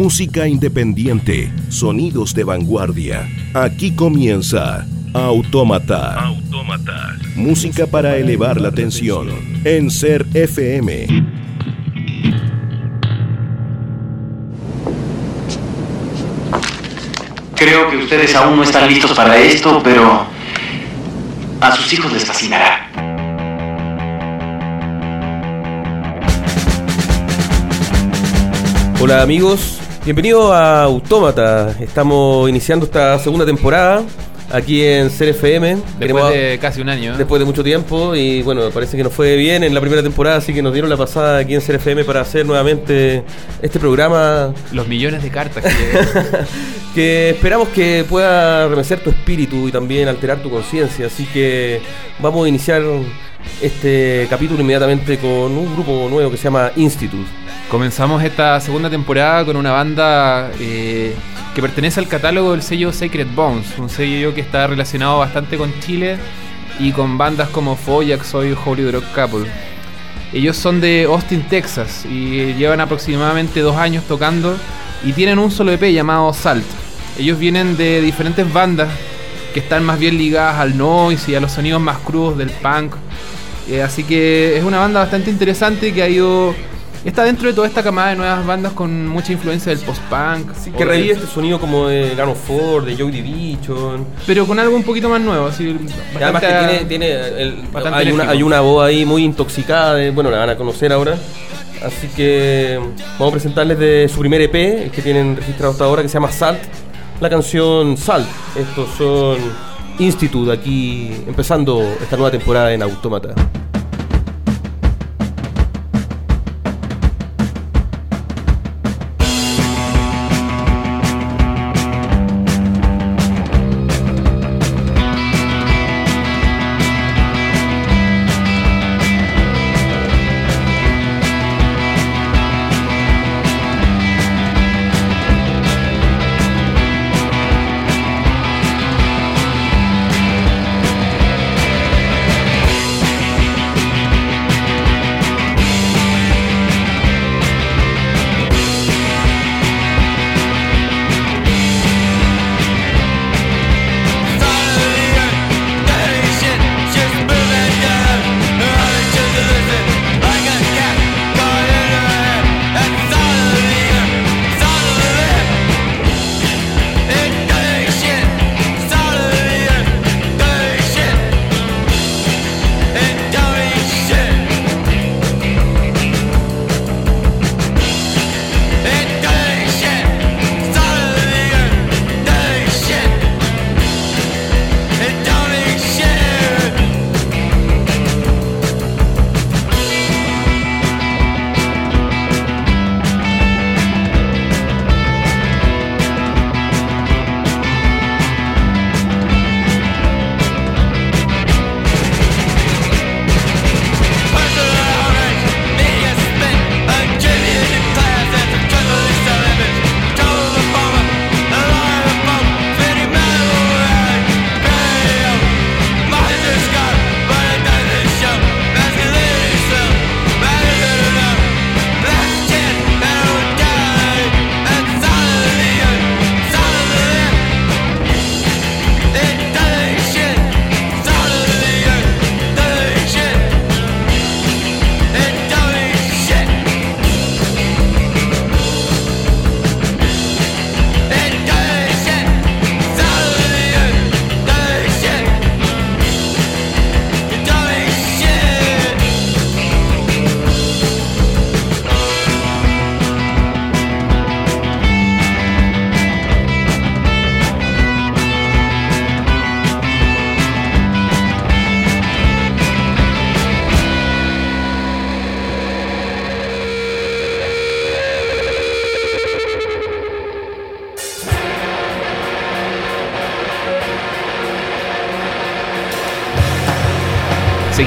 Música independiente, sonidos de vanguardia. Aquí comienza Autómata. Autómata. Música para elevar la tensión en Ser FM. Creo que ustedes aún no están listos para esto, pero a sus hijos les fascinará. Hola amigos, bienvenidos a Autómata. Estamos iniciando esta segunda temporada aquí en CRFM. Después de casi un año. ¿eh? Después de mucho tiempo y bueno, parece que nos fue bien en la primera temporada, así que nos dieron la pasada aquí en CRFM para hacer nuevamente este programa. Los millones de cartas que... que esperamos que pueda remecer tu espíritu y también alterar tu conciencia. Así que vamos a iniciar este capítulo inmediatamente con un grupo nuevo que se llama Institute. Comenzamos esta segunda temporada con una banda eh, que pertenece al catálogo del sello Sacred Bones, un sello que está relacionado bastante con Chile y con bandas como Foyax o Holy Drug Couple. Ellos son de Austin, Texas y llevan aproximadamente dos años tocando y tienen un solo EP llamado Salt. Ellos vienen de diferentes bandas que están más bien ligadas al noise y a los sonidos más crudos del punk. Eh, así que es una banda bastante interesante que ha ido Está dentro de toda esta camada de nuevas bandas con mucha influencia del post-punk. que revive este sonido como de Gano Ford, de Joy Division. Pero con algo un poquito más nuevo. Así, además que tiene, hay, una, hay, una, voz ahí muy intoxicada, bueno, la van a conocer ahora. Así que vamos a presentarles de su primer EP, que tienen registrado hasta ahora, que se llama Salt. La canción Salt. Estos son Institute, aquí empezando esta nueva temporada en Autómata.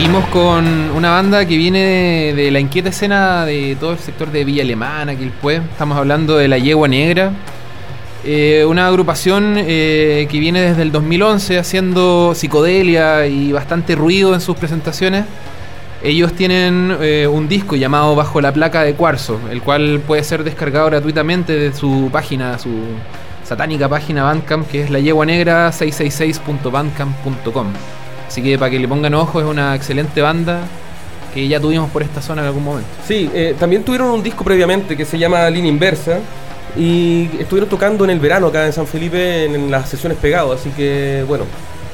Seguimos con una banda que viene de, la inquieta escena de todo el sector de Villa Alemana, pues Estamos hablando de La Yegua Negra. Eh, una agrupación eh, que viene desde el 2011 haciendo psicodelia y bastante ruido en sus presentaciones. Ellos tienen eh, un disco llamado Bajo la placa de cuarzo, el cual puede ser descargado gratuitamente de su página, su satánica página Bandcamp, que es la yegua negra 666.bandcamp.com. Así que para que le pongan ojo, es una excelente banda que ya tuvimos por esta zona en algún momento. Sí, eh, también tuvieron un disco previamente que se llama Línea Inversa y estuvieron tocando en el verano acá en San Felipe en, las sesiones pegados, así que bueno,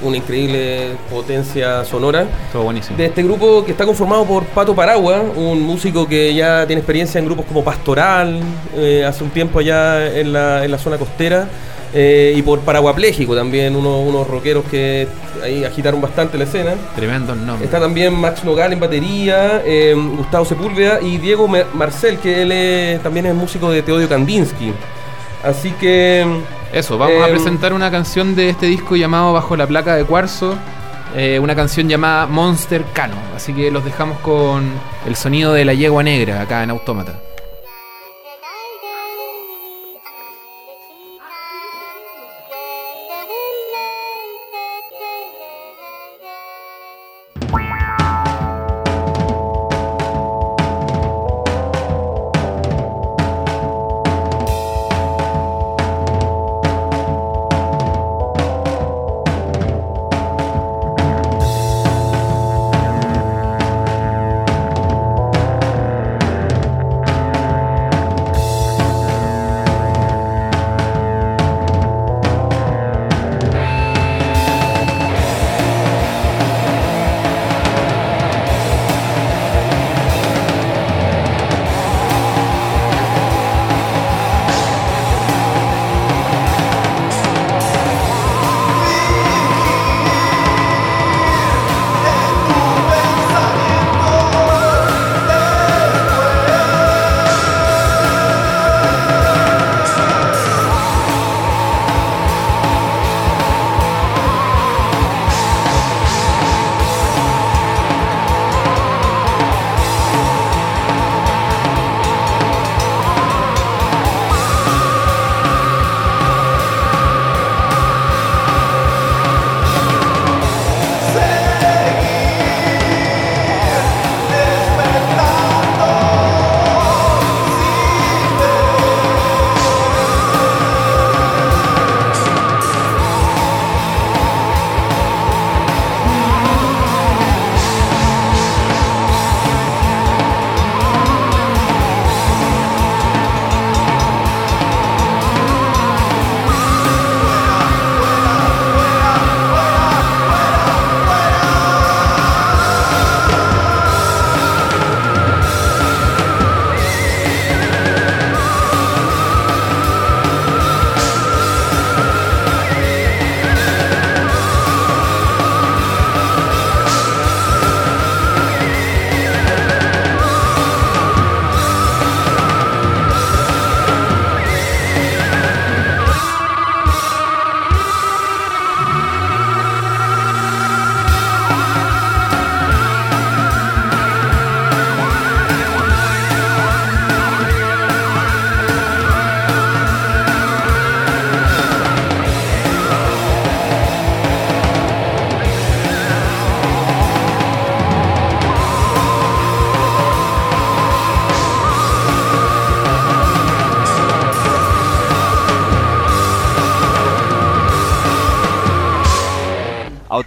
una increíble potencia sonora. Todo buenísimo. De este grupo que está conformado por Pato Paragua, un músico que ya tiene experiencia en grupos como Pastoral, eh, hace un tiempo allá en la, en la zona costera. Eh, y por Paraguapléjico también, unos rockeros que ahí agitaron bastante la escena. Tremendo nombre. Está también Max Nogal en batería, eh, Gustavo Sepúlveda y Diego Marcel, que él también es músico de Teodio Kandinsky. Así que... Eso, vamos a eh, presentar una canción de este disco llamado Bajo la placa de cuarzo. una canción llamada Monster Cano. Así que los dejamos con el sonido de la yegua negra acá en Autómata.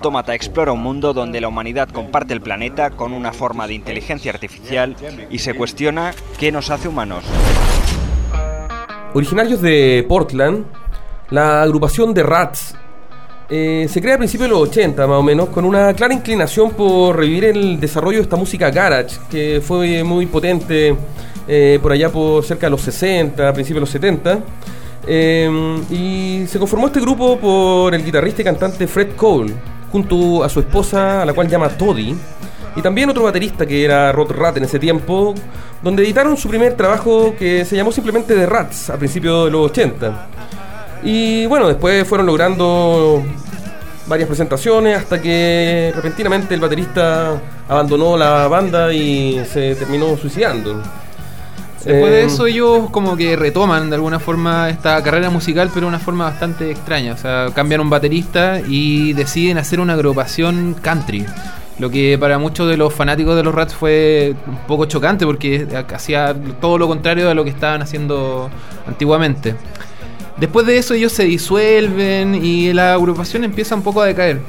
Autómata explora un mundo donde la humanidad comparte el planeta con una forma de inteligencia artificial y se cuestiona qué nos hace humanos. Originarios de Portland, la agrupación de Rats eh, se crea a principios de los 80 más o menos, con una clara inclinación por revivir el desarrollo de esta música garage, que fue muy potente eh, por allá por cerca de los 60, a principios de los 70. Eh, y se conformó este grupo por el guitarrista y cantante Fred Cole, junto a su esposa, a la cual llama Toddy, y también otro baterista que era Rod Rat en ese tiempo, donde editaron su primer trabajo que se llamó simplemente The Rats a principios de los 80. Y bueno, después fueron logrando varias presentaciones hasta que repentinamente el baterista abandonó la banda y se terminó suicidando. Después de em, eso ellos como que retoman de alguna forma esta carrera musical, pero de una forma bastante extraña. O sea, cambian un baterista y deciden hacer una agrupación country. Lo que para muchos de los fanáticos de los Rats fue un poco chocante porque hacía todo lo contrario de lo que estaban haciendo antiguamente. Después de eso ellos se disuelven y la agrupación empieza un poco a decaer.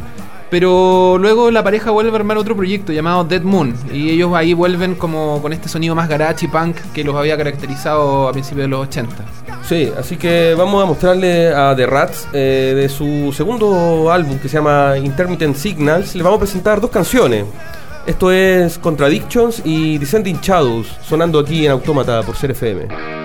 Pero luego la pareja vuelve a armar otro proyecto llamado Dead Moon. Y ellos ahí vuelven como con este sonido más garage y punk que los había caracterizado a principios de los 80. Sí, así que vamos a mostrarle a The Rats eh, de su segundo álbum que se llama Intermittent Signals. Les vamos a presentar dos canciones. Esto es Contradictions y Descending Shadows, sonando aquí en Autómata por ser FM.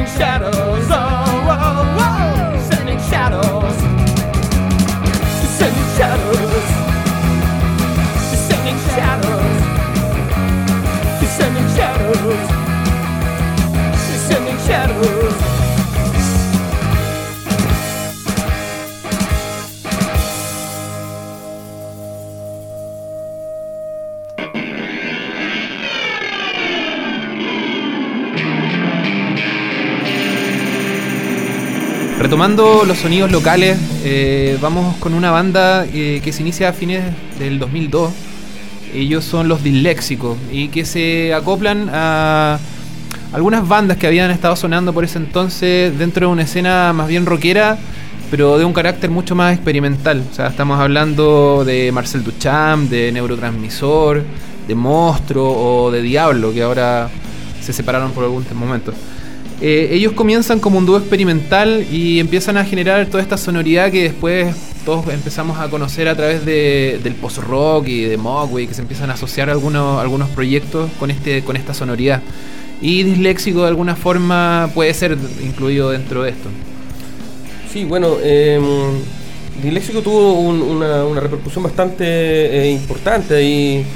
shadows. Retomando los sonidos locales, eh, vamos con una banda eh, que se inicia a fines del 2002. Ellos son los Disléxicos y que se acoplan a algunas bandas que habían estado sonando por ese entonces dentro de una escena más bien rockera, pero de un carácter mucho más experimental. O sea, estamos hablando de Marcel Duchamp, de Neurotransmisor, de Monstruo o de Diablo, que ahora se separaron por algún momento. Eh, ellos comienzan como un dúo experimental y empiezan a generar toda esta sonoridad que después todos empezamos a conocer a través del post-rock y de Mogwai, que se empiezan a asociar algunos, algunos proyectos con, este, con esta sonoridad. Y disléxico de alguna forma puede ser incluido dentro de esto. Sí, bueno, em, disléxico tuvo una, repercusión bastante eh, importante ahí.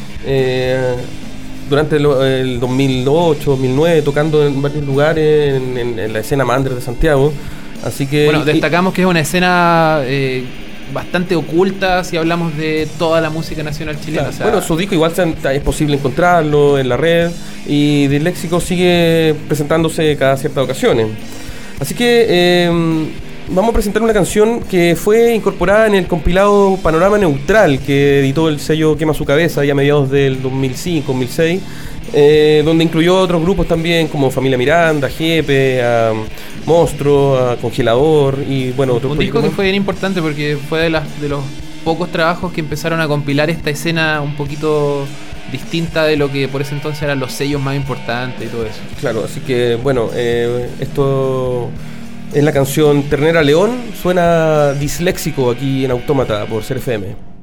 Durante el, 2008, 2009, tocando en varios lugares en, la escena Mander de Santiago. Así que. Bueno, destacamos que es una escena. Eh, bastante oculta si hablamos de toda la música nacional chilena. bueno, su disco igual es posible encontrarlo en la red y Disléxico sigue presentándose cada ciertas ocasiones. Así que eh, vamos a presentar una canción que fue incorporada en el compilado Panorama Neutral que editó el sello Quema su Cabeza ya a mediados del 2005-2006, eh, donde incluyó otros grupos también como Familia Miranda, Jepe, a Monstruo, a Congelador y bueno, otros Un disco que fue bien importante porque fue de, las, de los pocos trabajos que empezaron a compilar esta escena un poquito distinta de lo que por ese entonces eran los sellos más importantes y todo eso. Claro, así que bueno, eh, esto en la canción Ternera León suena disléxico aquí en Autómata por Ser FM.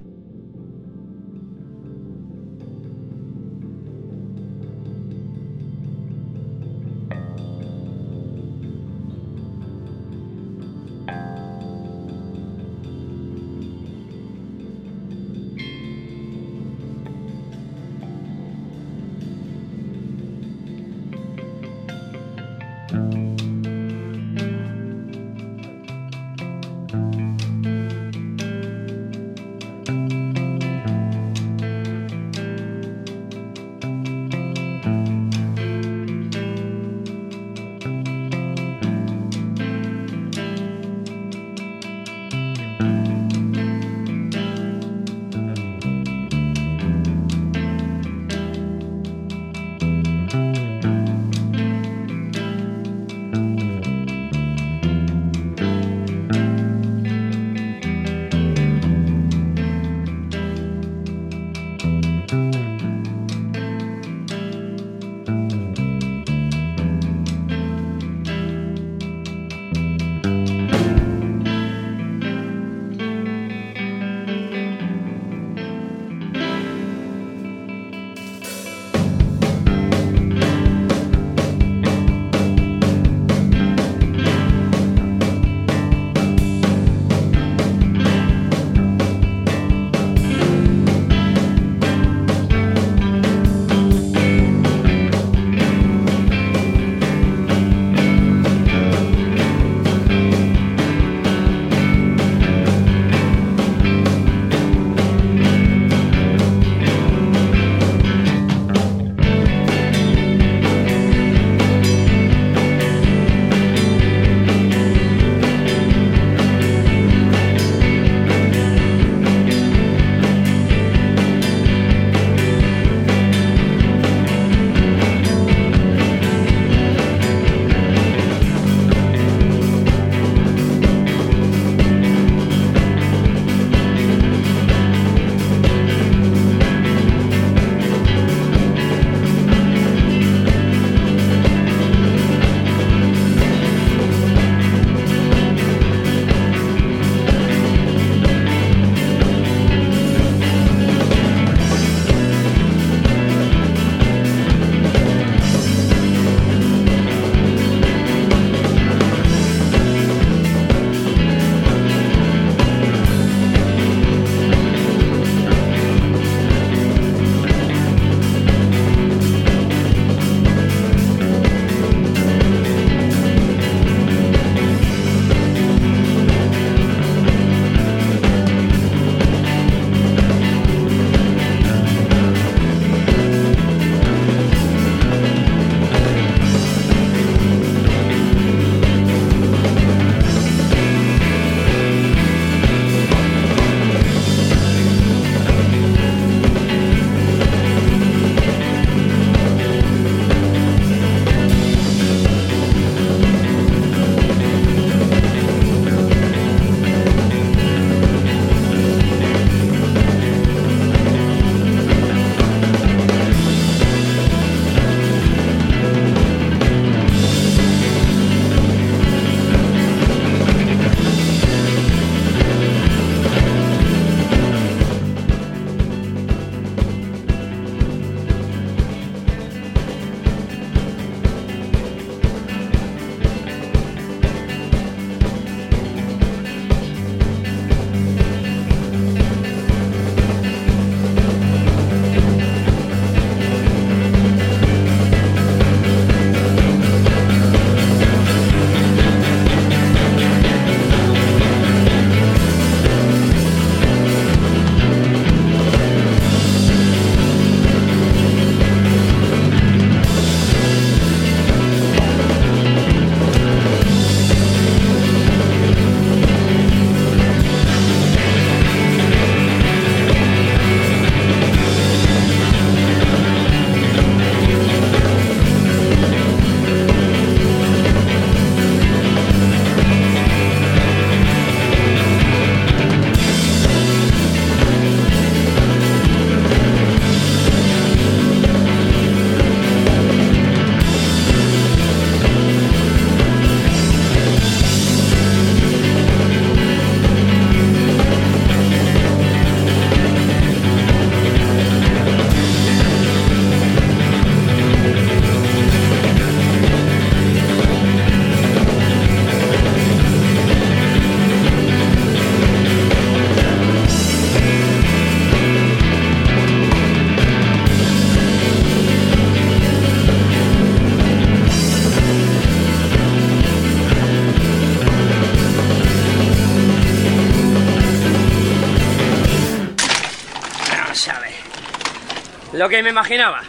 Lo que me imaginaba.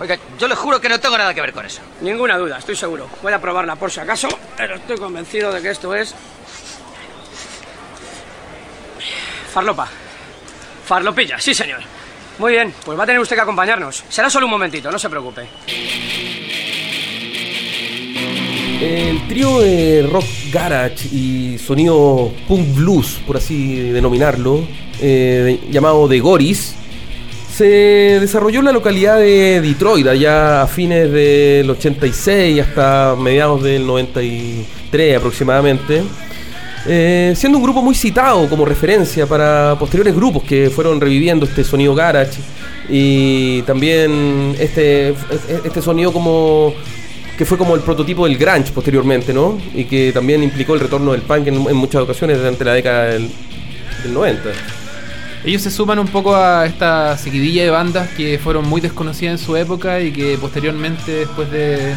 Oiga, yo le juro que no tengo nada que ver con eso. Ninguna duda, estoy seguro. Voy a probarla por si acaso, pero estoy convencido de que esto es... Farlopa. Farlopilla, sí señor. Muy bien, pues va a tener usted que acompañarnos. Será solo un momentito, no se preocupe. El trío de rock garage y sonido punk blues, por así denominarlo, eh, llamado The Goris, se desarrolló en la localidad de Detroit, allá a fines del 86 hasta mediados del 93 aproximadamente. Eh, siendo un grupo muy citado como referencia para posteriores grupos que fueron reviviendo este sonido garage y también este, este sonido como que fue como el prototipo del grunge posteriormente, ¿no? Y que también implicó el retorno del punk en, muchas ocasiones durante la década del, del 90. Ellos se suman un poco a esta seguidilla de bandas que fueron muy desconocidas en su época y que posteriormente, después de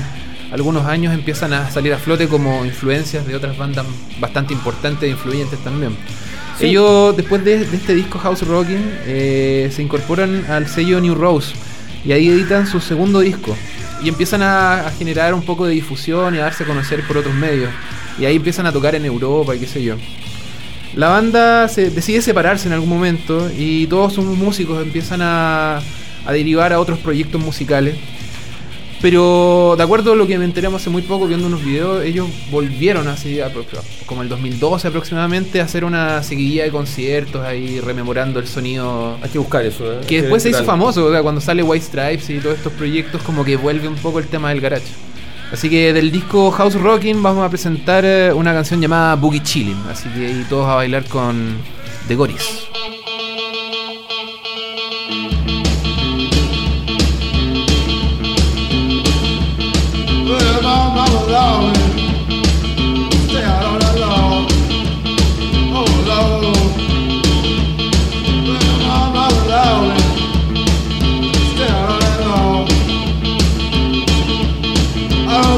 algunos años, empiezan a salir a flote como influencias de otras bandas bastante importantes e influyentes también. Ellos, después de, este disco House Rocking, eh, se incorporan al sello New Rose y ahí editan su segundo disco y empiezan a, a, generar un poco de difusión y a darse a conocer por otros medios. Y ahí empiezan a tocar en Europa y qué sé yo. La banda se decide separarse en algún momento y todos sus músicos empiezan a, derivar a otros proyectos musicales. Pero de acuerdo a lo que me enteramos hace muy poco viendo unos videos, ellos volvieron así, como el 2012 aproximadamente, a hacer una seguidilla de conciertos ahí rememorando el sonido. Hay que buscar eso, ¿eh? Que después se hizo famoso, cuando sale White Stripes y todos estos proyectos, como que vuelve un poco el tema del garage. Así que del disco House Rocking vamos a presentar eh, una canción llamada Boogie Chillin'. Así que ahí todos a bailar con The Goris.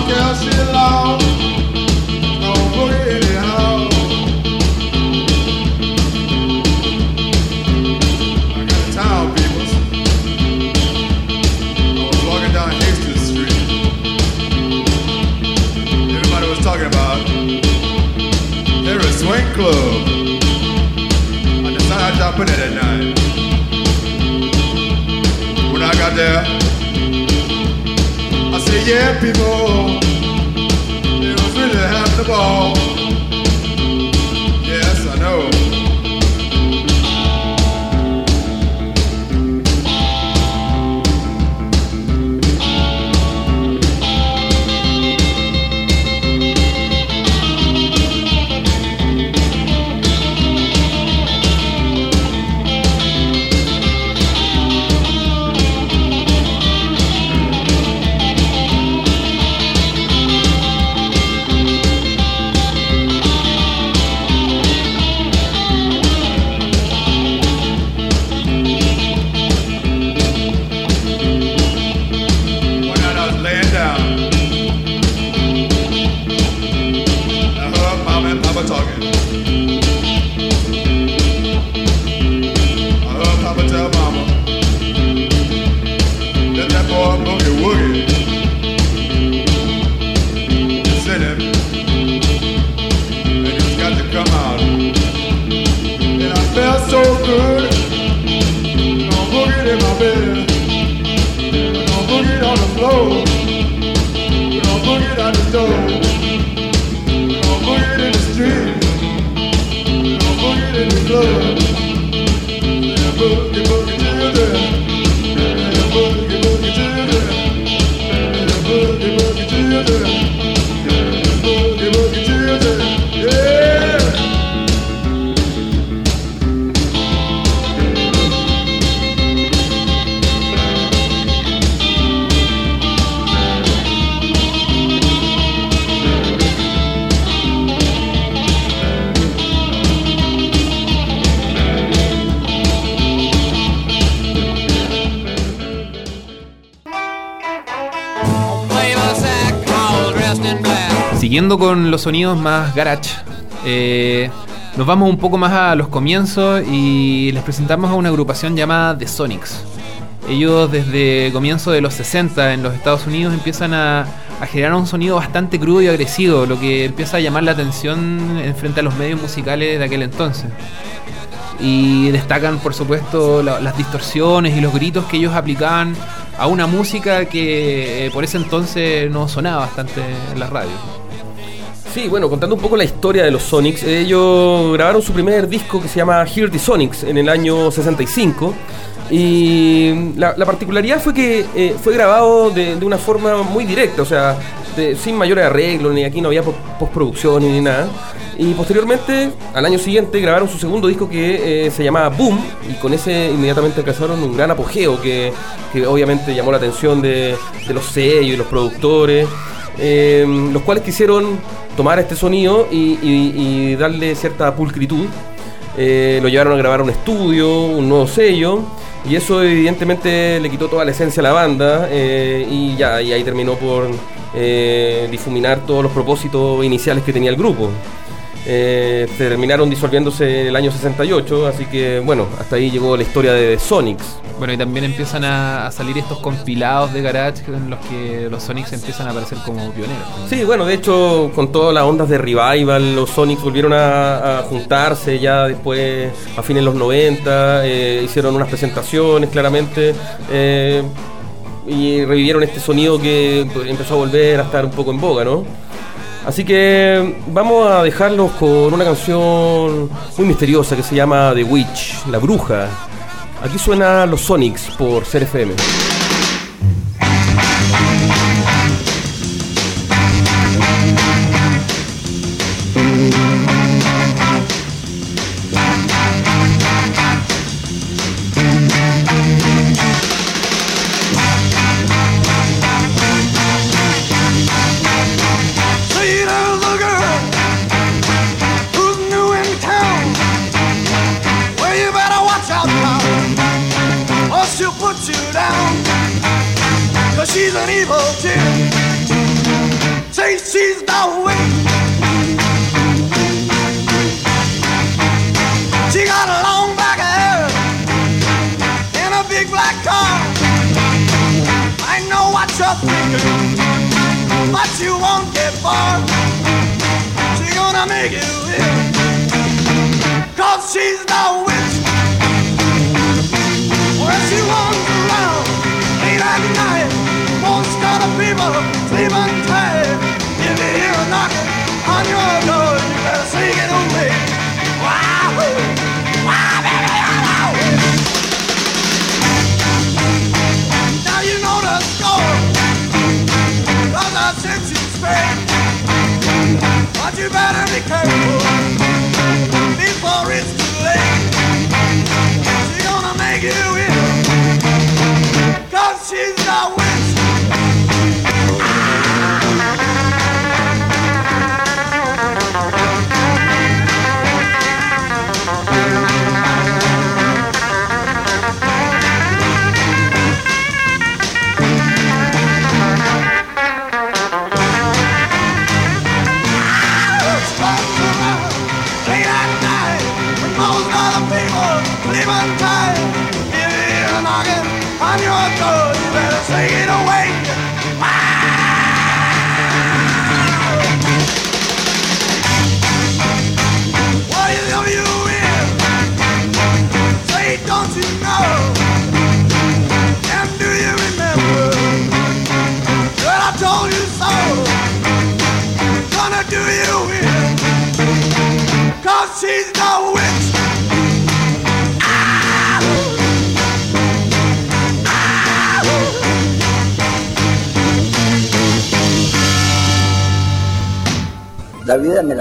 girl she loves. Con los sonidos más garage. Eh, Nos vamos un poco más a los comienzos y les presentamos a una agrupación llamada The Sonics. Ellos desde comienzo de los 60 en los Estados Unidos empiezan a, generar un sonido bastante crudo y agresivo, lo que empieza a llamar la atención en frente a los medios musicales de aquel entonces. Y destacan, por supuesto, las distorsiones y los gritos que ellos aplicaban a una música que eh, por ese entonces no sonaba bastante en la radio. Sí, bueno, contando un poco la historia de los Sonics, ellos grabaron su primer disco que se llama Hear the Sonics en el año 65. Y la, particularidad fue que eh, fue grabado de, una forma muy directa, o sea, sin mayores arreglos, ni aquí no había postproducción ni nada. Y posteriormente, al año siguiente, grabaron su segundo disco que eh, se llamaba Boom, y con ese inmediatamente alcanzaron un gran apogeo que, obviamente llamó la atención de, los sellos y los productores, eh, los cuales quisieron tomar este sonido y, darle cierta pulcritud. Eh, lo llevaron a grabar un estudio, un nuevo sello, y eso evidentemente le quitó toda la esencia a la banda eh, y ya y ahí terminó por eh, difuminar todos los propósitos iniciales que tenía el grupo. Eh, terminaron disolviéndose en el año 68, así que bueno, hasta ahí llegó la historia de Sonics. Bueno, y también empiezan a, salir estos compilados de garage en los que los Sonics empiezan a aparecer como pioneros. Sí, bueno, de hecho, con todas las ondas de revival, los Sonics volvieron a, juntarse ya después, a fines de los 90, eh, hicieron unas presentaciones claramente. Eh, y revivieron este sonido que empezó a volver a estar un poco en boga, ¿no? Así que vamos a dejarlos con una canción muy misteriosa que se llama The Witch, la bruja. Aquí suena los Sonics por CRFM.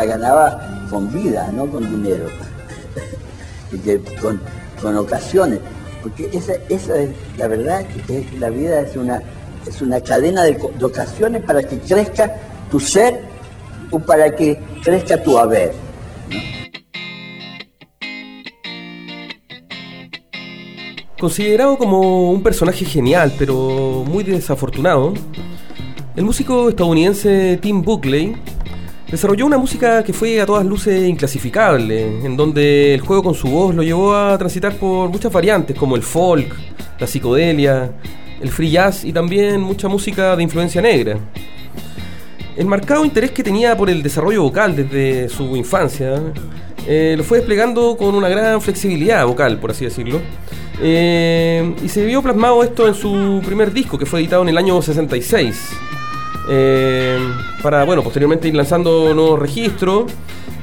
Ganaba con vida, no con dinero, con, con, ocasiones, porque esa, esa, es la verdad que la vida es una, es una cadena de, ocasiones para que crezca tu ser o para que crezca tu haber. Considerado como un personaje genial, pero muy desafortunado, el músico estadounidense Tim Buckley Desarrolló una música que fue a todas luces inclasificable, en donde el juego con su voz lo llevó a transitar por muchas variantes como el folk, la psicodelia, el free jazz y también mucha música de influencia negra. El marcado interés que tenía por el desarrollo vocal desde su infancia eh, lo fue desplegando con una gran flexibilidad vocal, por así decirlo. Eh, y se vio plasmado esto en su primer disco, que fue editado en el año 66. Eh, para, bueno, posteriormente ir lanzando nuevos registros,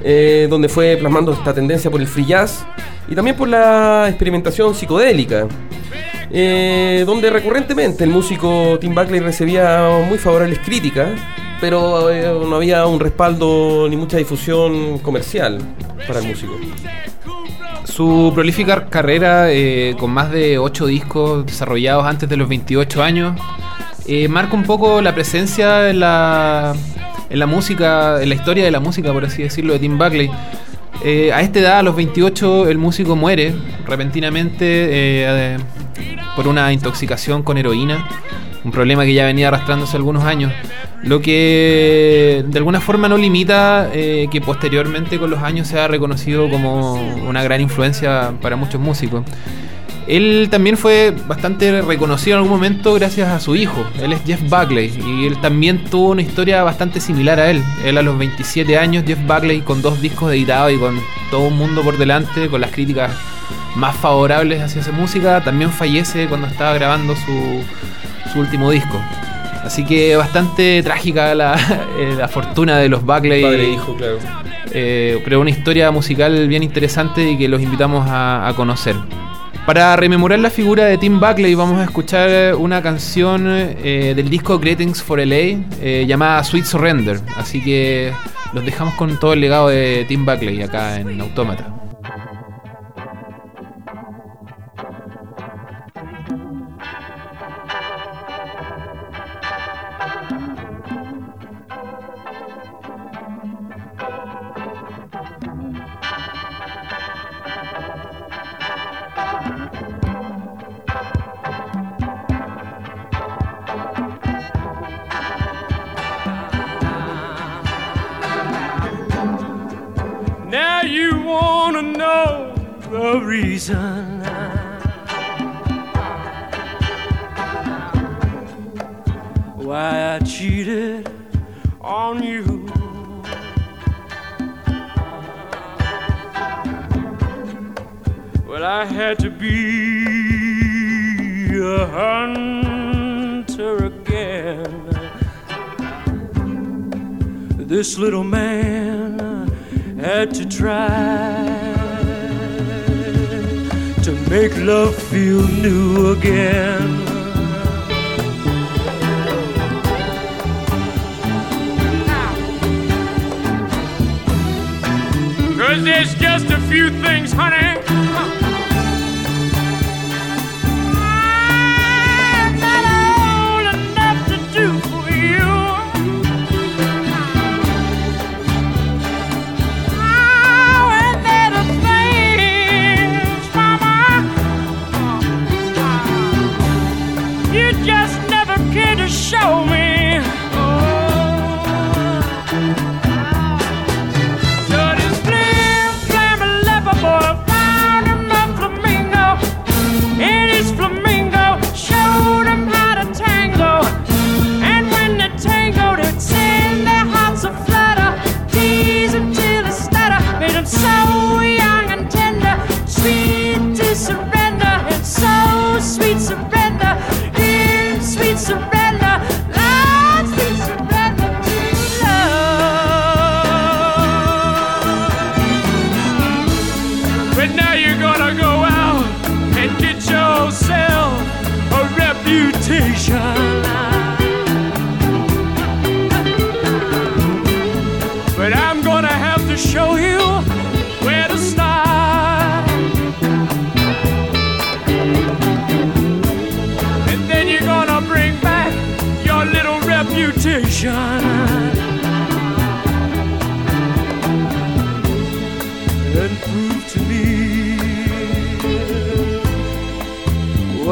eh, donde fue plasmando esta tendencia por el free jazz y también por la experimentación psicodélica, eh, donde recurrentemente el músico Tim Buckley recibía muy favorables críticas, pero no había un respaldo ni mucha difusión comercial para el músico. Su prolífica carrera, con más de 8 discos desarrollados antes de los 28 años, eh, marca un poco la presencia en la, en la música, en la historia de la música, por así decirlo, de Tim Buckley. Eh, a esta edad, a los 28, el músico muere repentinamente eh, por una intoxicación con heroína, un problema que ya venía arrastrándose algunos años, lo que de alguna forma no limita que posteriormente con los años sea reconocido como una gran influencia para muchos músicos. Él también fue bastante reconocido en algún momento gracias a su hijo. Él es Jeff Buckley y él también tuvo una historia bastante similar a él. Él a los 27 años, Jeff Buckley con dos discos editados y con todo un mundo por delante, con las críticas más favorables hacia su música, también fallece cuando estaba grabando su, último disco. Así que bastante trágica la, eh, fortuna de los Buckley. Padre e hijo, claro. Eh, pero una historia musical bien interesante y que los invitamos a conocer. Para rememorar la figura de Tim Buckley vamos a escuchar una canción eh, del disco Greetings for LA eh, llamada Sweet Surrender. Así que los dejamos con todo el legado de Tim Buckley acá en Autómata. On you. Well, I had to be a hunter again. This little man had to try to make love feel new again. Cause there's just a few things, honey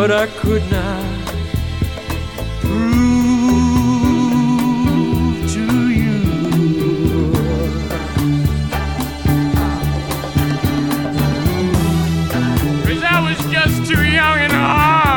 But I could not prove to you. Cause I was just too young and hard.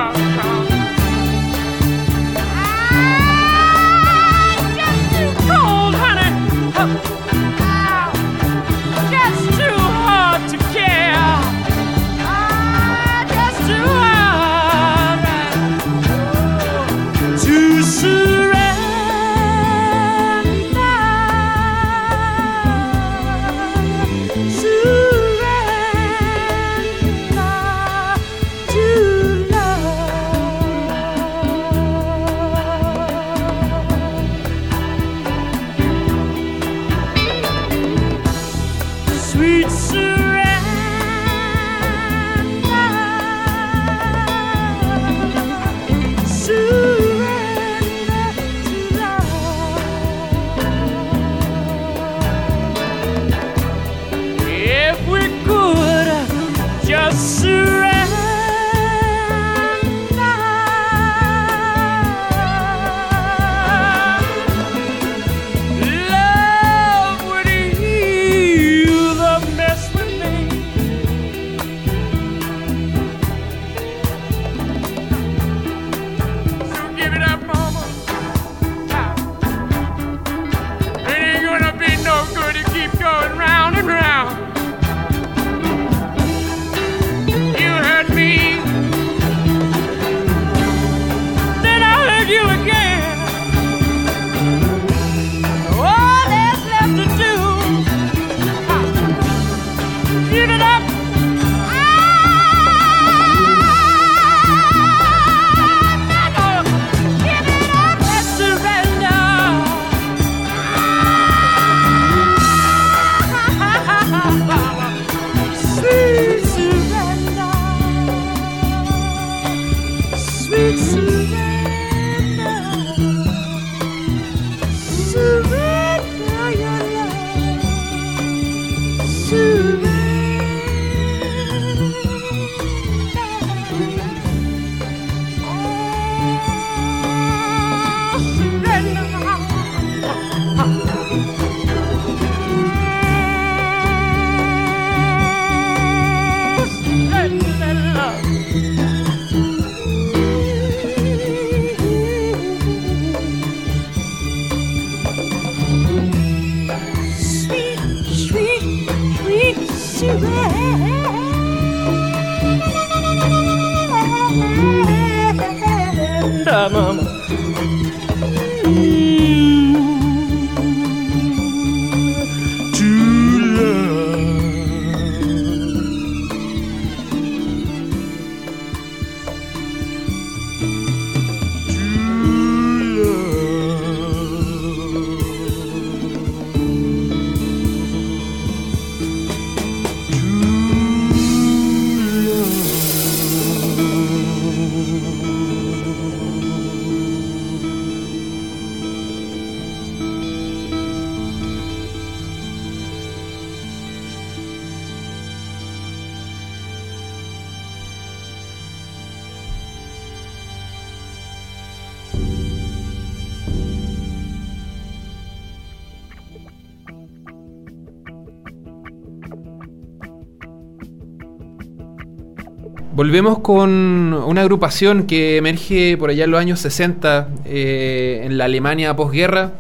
Volvemos con una agrupación que emerge por allá en los años 60 eh, en la Alemania posguerra.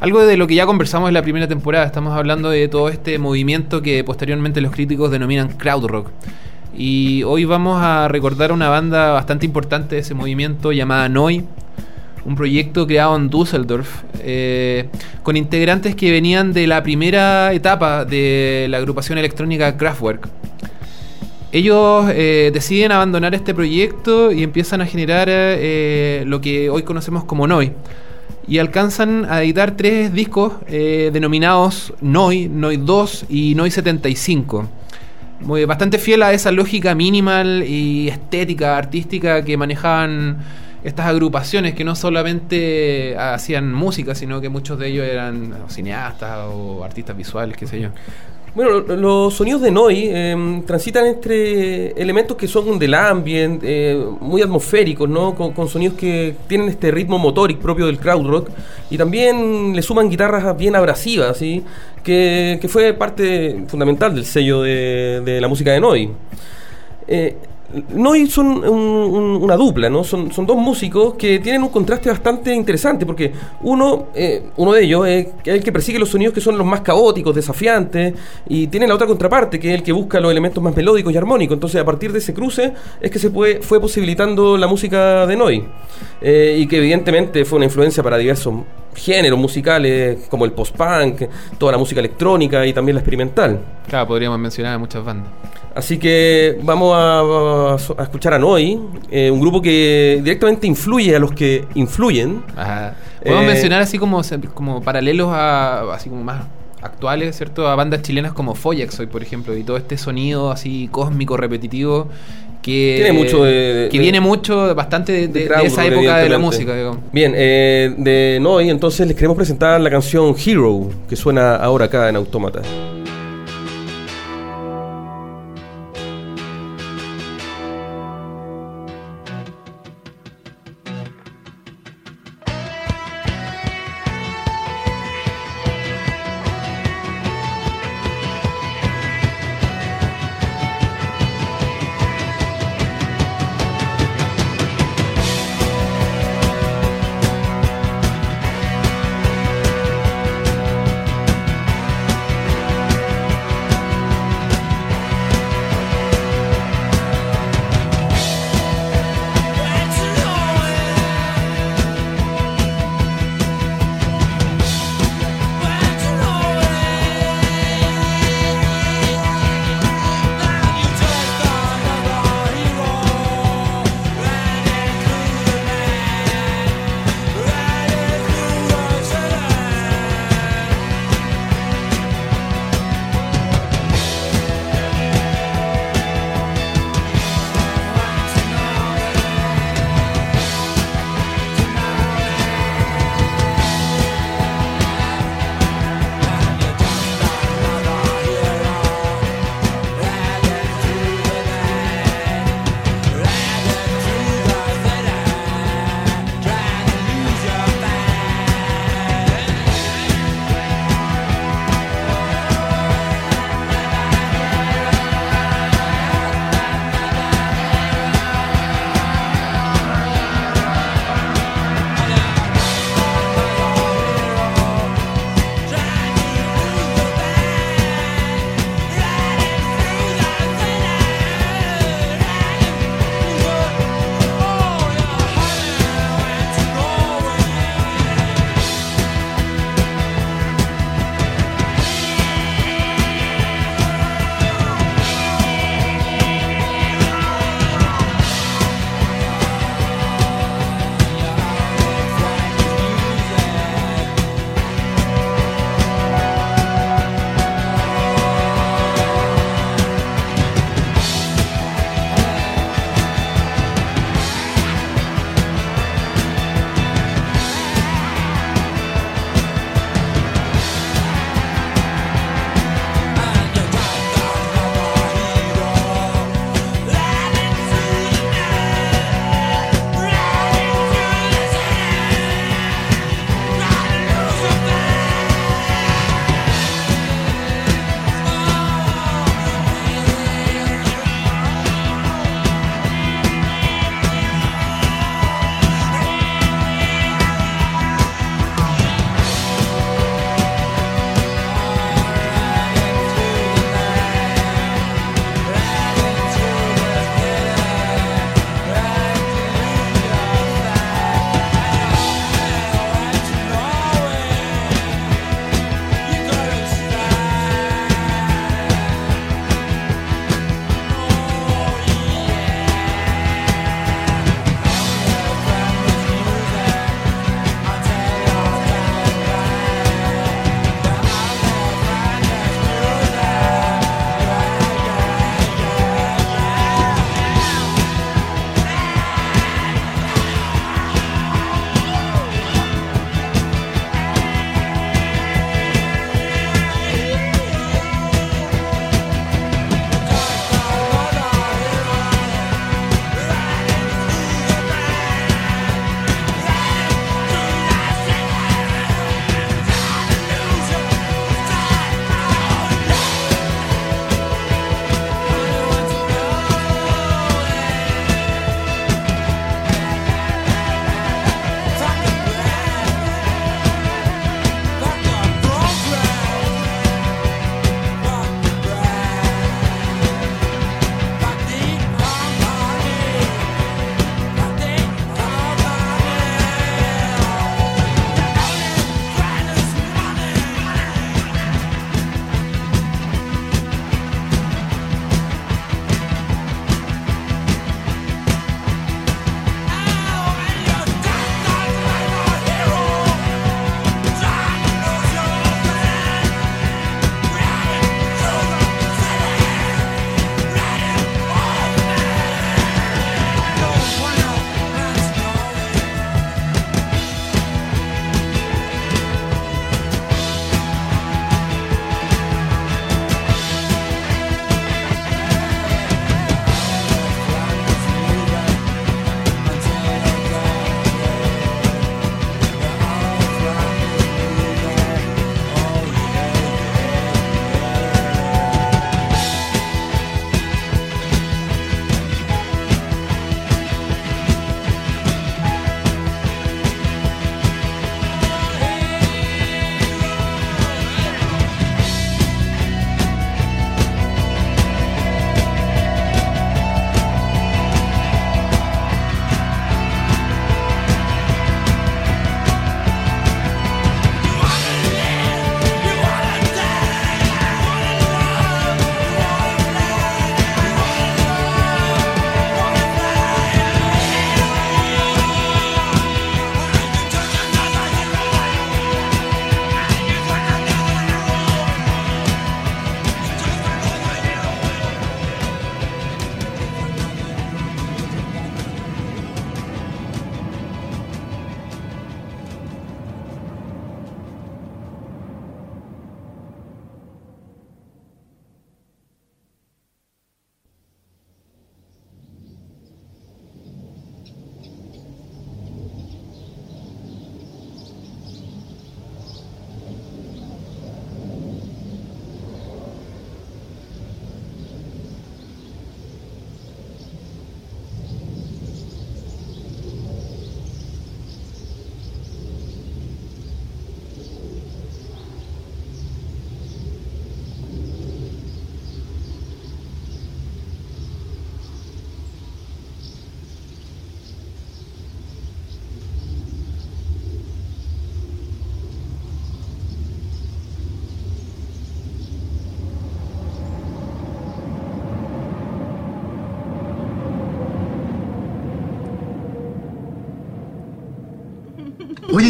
Algo de lo que ya conversamos en la primera temporada. Estamos hablando de todo este movimiento que posteriormente los críticos denominan krautrock. Y hoy vamos a recordar una banda bastante importante de ese movimiento llamada Noi, un proyecto creado en Düsseldorf, eh, con integrantes que venían de la primera etapa de la agrupación electrónica Kraftwerk. Ellos eh, deciden abandonar este proyecto y empiezan a generar eh, lo que hoy conocemos como Noi. Y alcanzan a editar tres discos eh, denominados Noi, Noi 2 y Noi 75. Muy, bastante fiel a esa lógica minimal y estética, artística que manejaban estas agrupaciones que no solamente hacían música, sino que muchos de ellos eran cineastas o artistas visuales, qué sé yo. Bueno, los sonidos de Noi eh, transitan entre elementos que son del ambiente, eh, muy atmosféricos, ¿no? Con, con, sonidos que tienen este ritmo motoric propio del crowd rock y también le suman guitarras bien abrasivas, ¿sí? Que, que fue parte fundamental del sello de, de la música de Noi. Eh, Noi son un- un- una dupla, ¿no? Son, son dos músicos que tienen un contraste bastante interesante, porque uno, eh, uno de ellos es el que persigue los sonidos que son los más caóticos, desafiantes, y tiene la otra contraparte, que es el que busca los elementos más melódicos y armónicos. Entonces, a partir de ese cruce, es que se fue, fue posibilitando la música de Noi, eh, y que evidentemente fue una influencia para diversos géneros musicales, como el post-punk, toda la música electrónica y también la experimental. Claro, podríamos mencionar muchas bandas. Así que vamos a, a escuchar a Noi, eh, un grupo que directamente influye a los que influyen. Ajá. Podemos Eh, mencionar así como, como paralelos a así como más actuales, ¿cierto? A bandas chilenas como Foyax hoy, por ejemplo, y todo este sonido así cósmico, repetitivo, que, Tiene mucho de- que de- viene mucho, bastante de, esa época de la música, digamos. Bien, eh, de Noi, entonces les queremos presentar la canción Hero, que suena ahora acá en Autómata.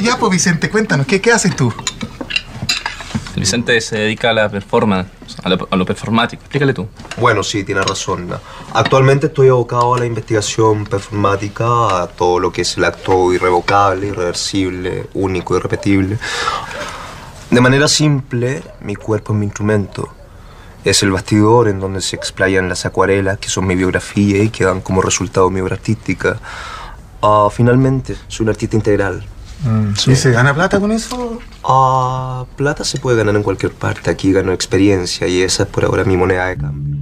Ya, pues Vicente, cuéntanos, ¿qué, qué haces tú? Vicente se dedica a la performance, a lo, a lo performático. Explícale tú. Bueno, sí, tiene razón. Actualmente estoy abocado a la investigación performática, a todo lo que es el acto irrevocable, irreversible, único, irrepetible. De manera simple, mi cuerpo es mi instrumento. Es el bastidor en donde se explayan las acuarelas, que son mi biografía y que dan como resultado mi obra artística. Ah, finalmente, soy un artista integral. ¿Y se gana plata con eso? Ah, plata se puede ganar en cualquier parte. Aquí gano experiencia y esa es por ahora mi moneda de cambio.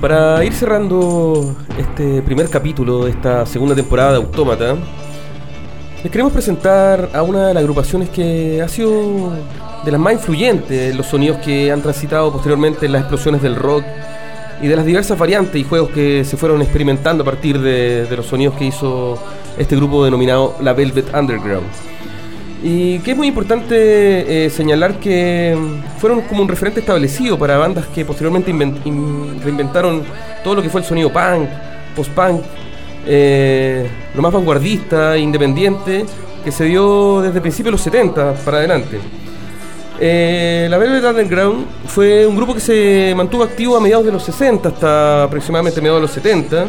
Para ir cerrando este primer capítulo de esta segunda temporada de Autómata, les queremos presentar a una de las agrupaciones que ha sido de las más influyentes en los sonidos que han transitado posteriormente en las explosiones del rock y de las diversas variantes y juegos que se fueron experimentando a partir de, los sonidos que hizo este grupo denominado la Velvet Underground. Y que es muy importante eh, señalar que fueron como un referente establecido para bandas que posteriormente inven- in- reinventaron todo lo que fue el sonido punk, post-punk, eh, lo más vanguardista, independiente, que se dio desde principios de los 70 para adelante. Eh, la Velvet Underground fue un grupo que se mantuvo activo a mediados de los 60 hasta aproximadamente mediados de los 70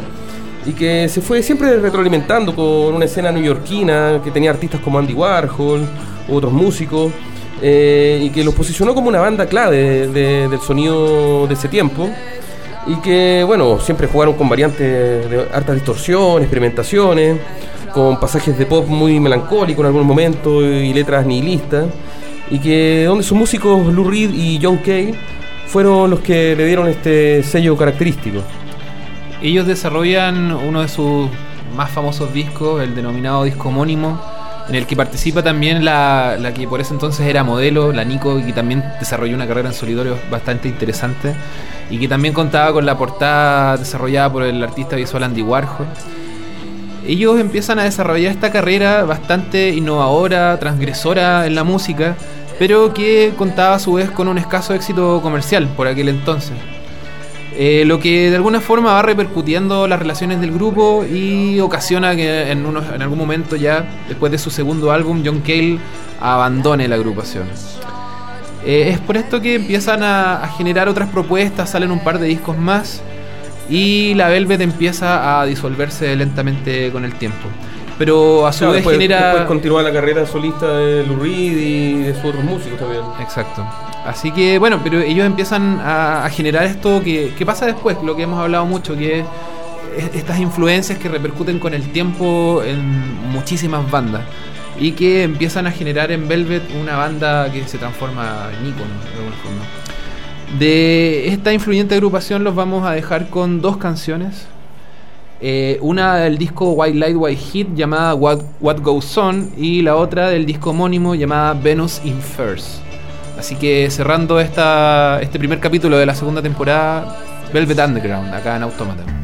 y que se fue siempre retroalimentando con una escena neoyorquina que tenía artistas como Andy Warhol u otros músicos eh, y que los posicionó como una banda clave de- del sonido de ese tiempo y que bueno siempre jugaron con variantes de harta distorsión, experimentaciones, con pasajes de pop muy melancólicos en algunos momentos y letras nihilistas y que donde sus músicos Lou Reed y John Cale fueron los que le dieron este sello característico. Ellos desarrollan uno de sus más famosos discos, el denominado disco homónimo, en el que participa también la, que por ese entonces era modelo, la Nico, y que también desarrolló una carrera en solitario bastante interesante, y que también contaba con la portada desarrollada por el artista visual Andy Warhol. Ellos empiezan a desarrollar esta carrera bastante innovadora, transgresora en la música, pero que contaba a su vez con un escaso éxito comercial por aquel entonces. Eh, lo que de alguna forma va repercutiendo las relaciones del grupo y ocasiona que en, unos- en algún momento ya, después de su segundo álbum, John Cale abandone la agrupación. Eh, es por esto que empiezan a, a generar otras propuestas, salen un par de discos más y la Velvet empieza a disolverse lentamente con el tiempo. Pero a su Claro, vez después, genera... después continúa la carrera solista de Lou Reed y de sus otros músicos también. Exacto. Así que bueno, pero ellos empiezan a, a generar esto que, que pasa después, lo que hemos hablado mucho, que es es- estas influencias que repercuten con el tiempo en muchísimas bandas y que empiezan a generar en Velvet una banda que se transforma en ícono de alguna forma. De esta influyente agrupación los vamos a dejar con dos canciones. Eh, una del disco White Light White Hit llamada What, What Goes On y la otra del disco homónimo llamada Venus in First. Así que cerrando esta, este primer capítulo de la segunda temporada, Velvet Underground, acá en Automata.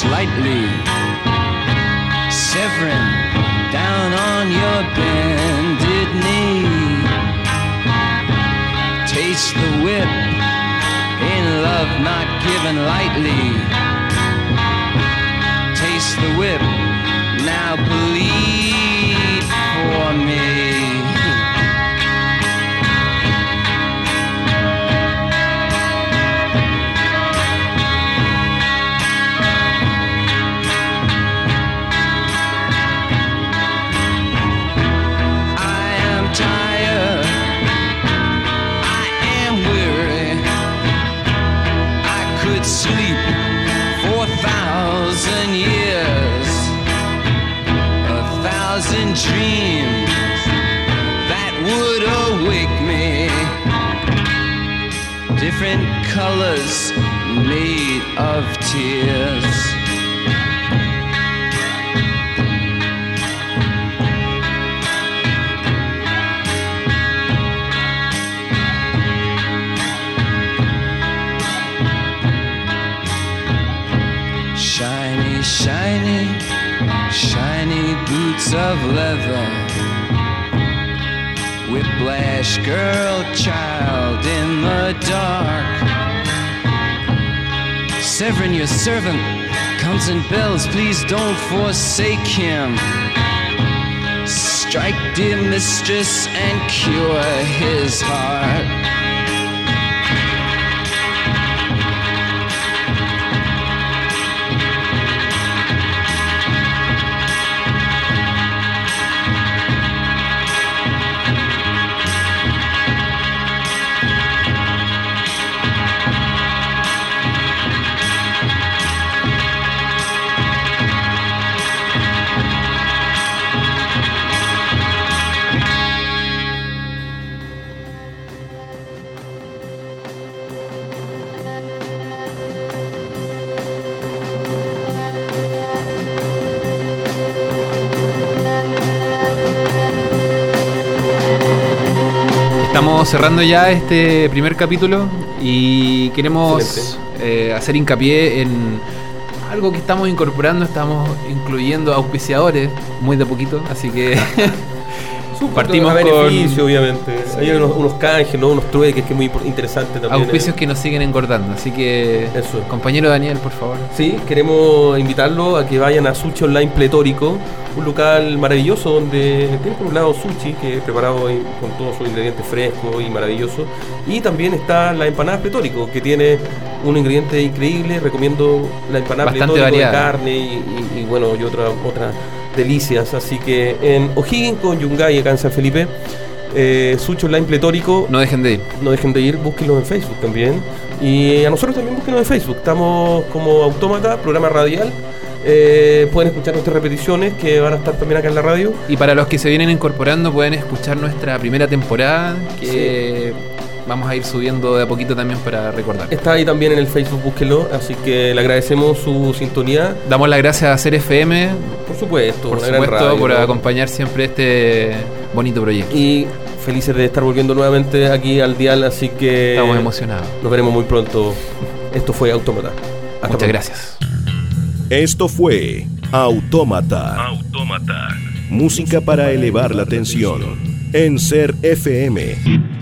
slightly, severing down on your bended knee. Taste the whip in love not given lightly. Taste the whip colors made of tears. Shiny, shiny, shiny boots of leather whiplash girl child in the dark Severin, your servant, comes and bells. Please don't forsake him. Strike, dear mistress, and cure his heart. Cerrando ya este primer capítulo y queremos eh, hacer hincapié en algo que estamos incorporando, estamos incluyendo auspiciadores muy de poquito, así que Partimos con beneficio, obviamente. Hay unos, unos canjes, ¿no? unos trueques que es muy interesante también. auspicios que nos siguen engordando. Así que, Eso. compañero Daniel, por favor. Sí, queremos invitarlo a que vayan a Sushi Online Pletórico, un local maravilloso donde tiene por un lado sushi, que es preparado con todos sus ingredientes frescos y maravilloso. Y también está la empanada Pletórico, que tiene un ingrediente increíble. Recomiendo la empanada Bastante Pletórico de variada. carne y, y- y, bueno, y otra, otras delicias. Así que en O'Higgins con Yungay, acá en San Felipe, eh, Sushi Online Pletórico. No dejen de ir. No dejen de ir, búsquenlo en Facebook también. Y a nosotros también búsquenos en Facebook. Estamos como Autómata, programa radial. Eh, pueden escuchar nuestras repeticiones que van a estar también acá en la radio. Y para los que se vienen incorporando, pueden escuchar nuestra primera temporada, que vamos a ir subiendo de a poquito también para recordar. Está ahí también en el Facebook, búsquenlo. Así que le agradecemos su sintonía. Damos las gracias a Ser FM, Por supuesto, por una gran supuesto, radio, por ¿no? acompañar siempre este bonito proyecto. Y felices de estar volviendo nuevamente aquí al Dial. Así que Estamos emocionados. nos veremos muy pronto. Esto fue Autómata. Hasta Muchas pronto. gracias. Esto fue Autómata. Autómata. Música para elevar la tensión. En Ser FM.